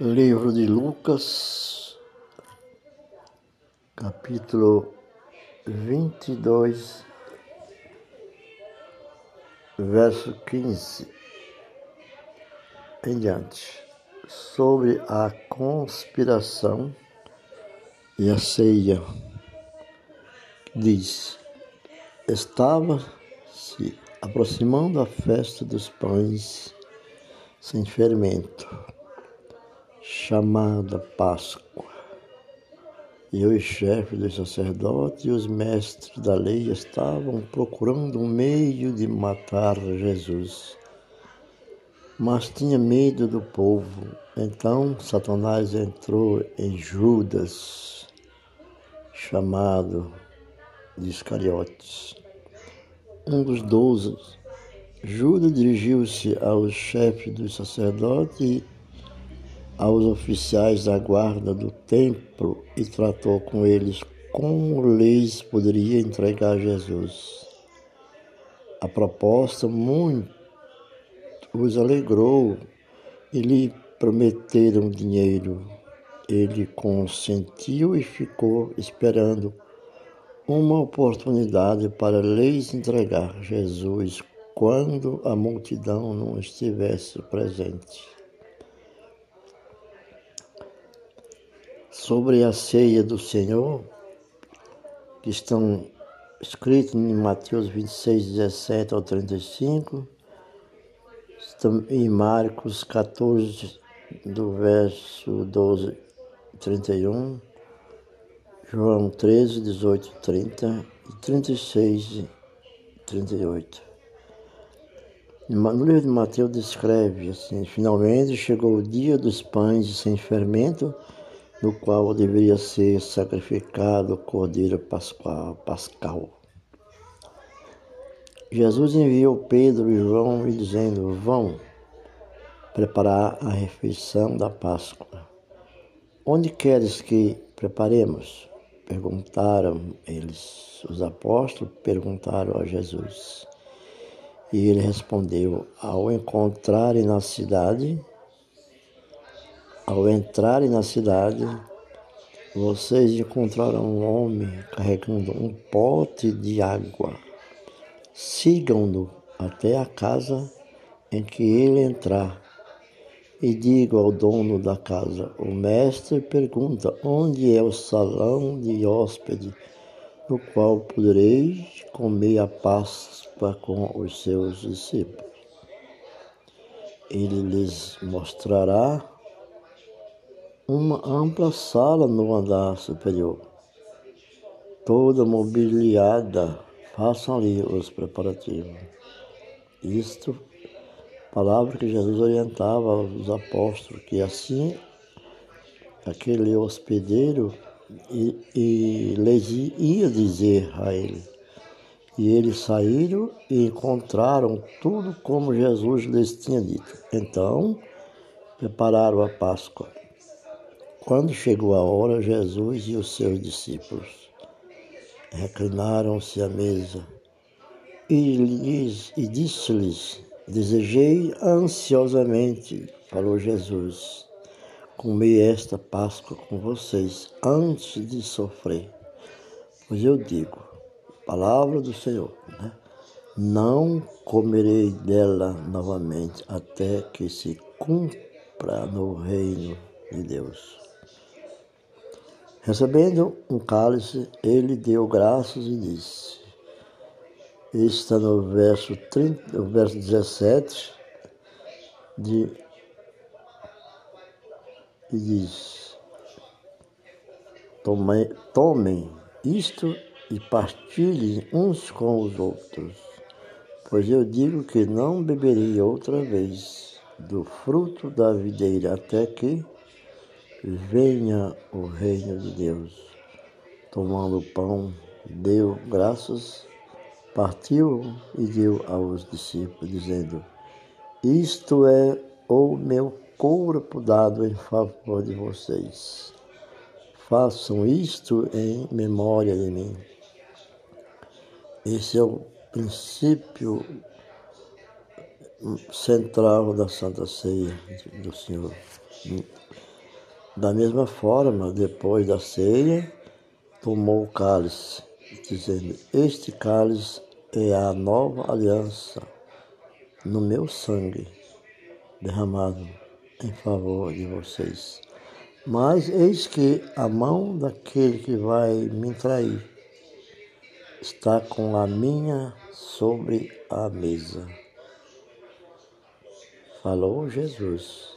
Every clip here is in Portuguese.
Livro de Lucas, capítulo 22, verso 15 em diante, sobre a conspiração e a ceia. Diz: Estava-se aproximando a festa dos pães sem fermento chamada Páscoa. E os chefes dos sacerdotes e os mestres da lei estavam procurando um meio de matar Jesus. Mas tinha medo do povo. Então Satanás entrou em Judas, chamado de Iscariotes, um dos doze. Judas dirigiu-se aos chefes dos sacerdotes aos oficiais da guarda do templo e tratou com eles como lhes poderia entregar Jesus. A proposta muito os alegrou e lhe prometeram dinheiro. Ele consentiu e ficou esperando uma oportunidade para lhes entregar Jesus quando a multidão não estivesse presente. Sobre a ceia do Senhor, que estão escritos em Mateus 26, 17 ao 35, em Marcos 14, do verso 12 31, João 13, 18 30 e 36 38. No livro de Mateus descreve assim: finalmente chegou o dia dos pães sem fermento no qual deveria ser sacrificado o cordeiro pascual, pascal. Jesus enviou Pedro e João dizendo: Vão preparar a refeição da Páscoa. Onde queres que preparemos? Perguntaram eles. Os apóstolos perguntaram a Jesus. E ele respondeu: Ao encontrarem na cidade ao entrarem na cidade, vocês encontrarão um homem carregando um pote de água. Sigam-no até a casa em que ele entrar e digam ao dono da casa: O mestre pergunta: Onde é o salão de hóspede, no qual podereis comer a Páscoa com os seus discípulos? Ele lhes mostrará uma ampla sala no andar superior, toda mobiliada. Façam ali os preparativos. Isto, palavra que Jesus orientava aos apóstolos, que assim aquele hospedeiro e, e lhes ia dizer a ele. E eles saíram e encontraram tudo como Jesus lhes tinha dito. Então, prepararam a Páscoa. Quando chegou a hora, Jesus e os seus discípulos reclinaram-se à mesa e, lhes, e disse-lhes: Desejei ansiosamente, falou Jesus, comer esta Páscoa com vocês antes de sofrer. Pois eu digo, palavra do Senhor, né? não comerei dela novamente até que se cumpra no reino de Deus. Recebendo um cálice, ele deu graças e disse. Está no verso, 30, no verso 17 de, e diz: tomem isto e partilhem uns com os outros, pois eu digo que não beberei outra vez do fruto da videira até que venha o reino de Deus. Tomando o pão, deu graças, partiu e deu aos discípulos, dizendo: Isto é o meu corpo dado em favor de vocês. Façam isto em memória de mim. Esse é o princípio central da Santa Ceia do Senhor. Da mesma forma, depois da ceia, tomou o cálice, dizendo: Este cálice é a nova aliança no meu sangue, derramado em favor de vocês. Mas eis que a mão daquele que vai me trair está com a minha sobre a mesa. Falou Jesus.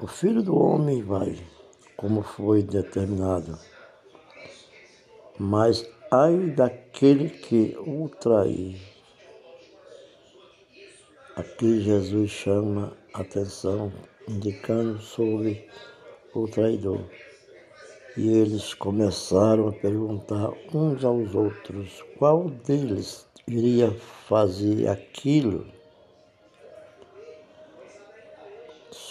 O filho do homem vai, como foi determinado. Mas ai daquele que o trair. Aqui Jesus chama atenção, indicando sobre o traidor. E eles começaram a perguntar uns aos outros qual deles iria fazer aquilo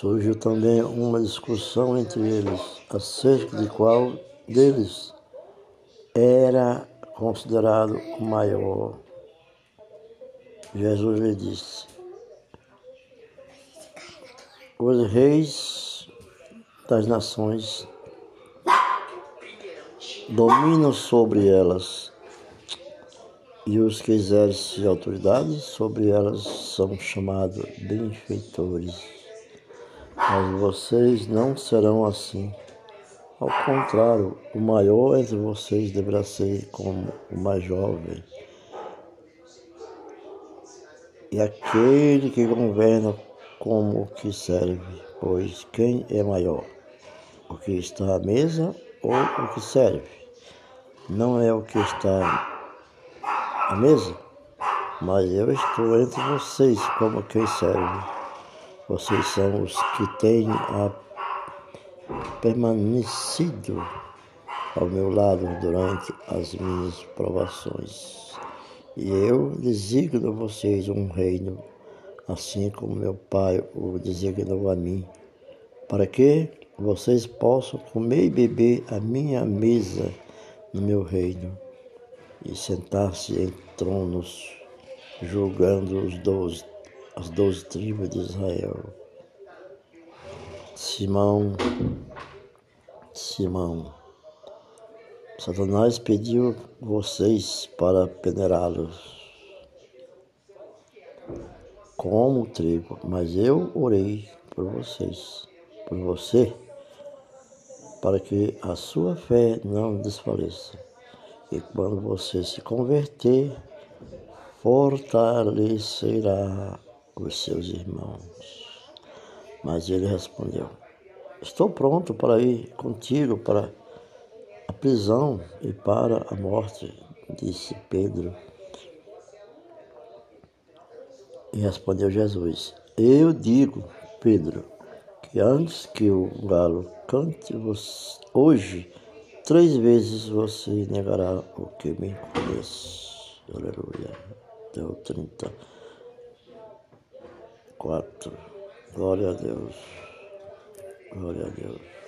Surgiu também uma discussão entre eles acerca de qual deles era considerado o maior. Jesus lhe disse: Os reis das nações dominam sobre elas, e os que exercem autoridade sobre elas são chamados benfeitores mas vocês não serão assim. Ao contrário, o maior entre vocês deverá ser como o mais jovem. E aquele que governa como o que serve, pois quem é maior? O que está à mesa ou o que serve? Não é o que está à mesa, mas eu estou entre vocês como quem serve. Vocês são os que têm permanecido ao meu lado durante as minhas provações. E eu designo vocês um reino, assim como meu Pai o designou a mim, para que vocês possam comer e beber a minha mesa no meu reino e sentar-se em tronos, julgando os doze as doze tribos de Israel. Simão, Simão, Satanás pediu vocês para peneirá-los como trigo, mas eu orei por vocês, por você, para que a sua fé não desfaleça. E quando você se converter, fortalecerá os seus irmãos. Mas ele respondeu: Estou pronto para ir contigo para a prisão e para a morte, disse Pedro. E respondeu Jesus: Eu digo, Pedro, que antes que o galo cante hoje, três vezes você negará o que me conhece. Aleluia. Deu 30 quatro. Glória a Deus. Glória a Deus.